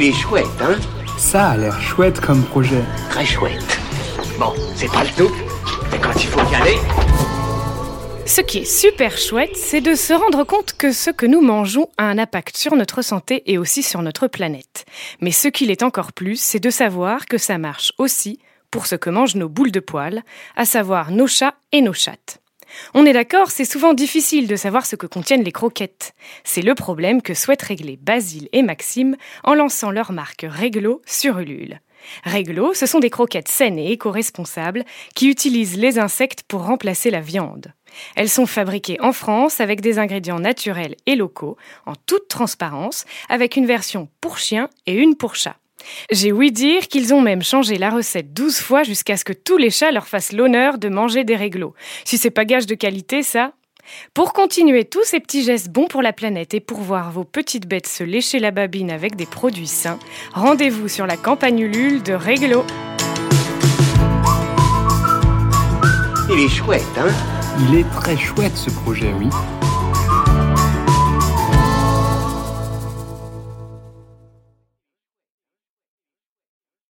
Il est chouette, hein Ça a l'air chouette comme projet. Très chouette. Bon, c'est pas le tout, mais quand il faut y aller... Ce qui est super chouette, c'est de se rendre compte que ce que nous mangeons a un impact sur notre santé et aussi sur notre planète. Mais ce qu'il est encore plus, c'est de savoir que ça marche aussi pour ce que mangent nos boules de poils, à savoir nos chats et nos chattes. On est d'accord, c'est souvent difficile de savoir ce que contiennent les croquettes. C'est le problème que souhaitent régler Basile et Maxime en lançant leur marque Réglo sur Ulule. Réglo, ce sont des croquettes saines et éco-responsables qui utilisent les insectes pour remplacer la viande. Elles sont fabriquées en France avec des ingrédients naturels et locaux, en toute transparence, avec une version pour chien et une pour chat. J'ai ouï dire qu'ils ont même changé la recette 12 fois jusqu'à ce que tous les chats leur fassent l'honneur de manger des réglos. Si c'est pas gage de qualité, ça. Pour continuer tous ces petits gestes bons pour la planète et pour voir vos petites bêtes se lécher la babine avec des produits sains, rendez-vous sur la campagne Ulule de Réglo. Il est chouette, hein? Il est très chouette ce projet, oui.